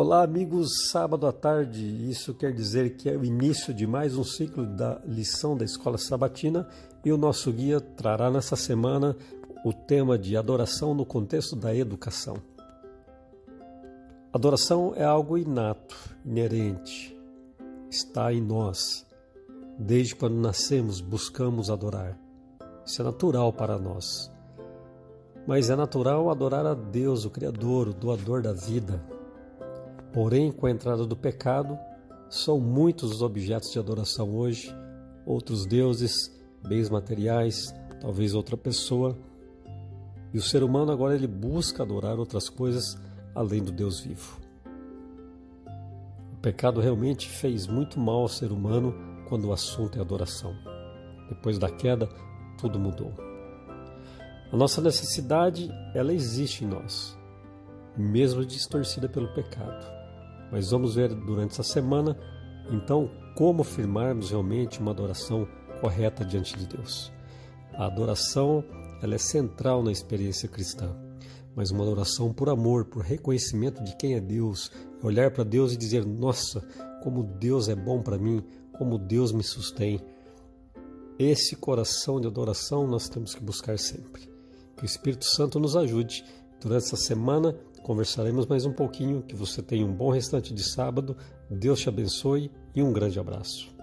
Olá, amigos. Sábado à tarde, isso quer dizer que é o início de mais um ciclo da lição da Escola Sabatina e o nosso guia trará nessa semana o tema de adoração no contexto da educação. Adoração é algo inato, inerente, está em nós. Desde quando nascemos, buscamos adorar. Isso é natural para nós. Mas é natural adorar a Deus, o Criador, o doador da vida, Porém, com a entrada do pecado, são muitos os objetos de adoração hoje, outros deuses, bens materiais, talvez outra pessoa. E o ser humano agora ele busca adorar outras coisas além do Deus vivo. O pecado realmente fez muito mal ao ser humano quando o assunto é adoração. Depois da queda, tudo mudou. A nossa necessidade, ela existe em nós, mesmo distorcida pelo pecado. Mas vamos ver durante essa semana, então, como firmarmos realmente uma adoração correta diante de Deus. A adoração ela é central na experiência cristã, mas uma adoração por amor, por reconhecimento de quem é Deus, olhar para Deus e dizer: Nossa, como Deus é bom para mim, como Deus me sustém. Esse coração de adoração nós temos que buscar sempre. Que o Espírito Santo nos ajude durante essa semana Conversaremos mais um pouquinho. Que você tenha um bom restante de sábado. Deus te abençoe e um grande abraço.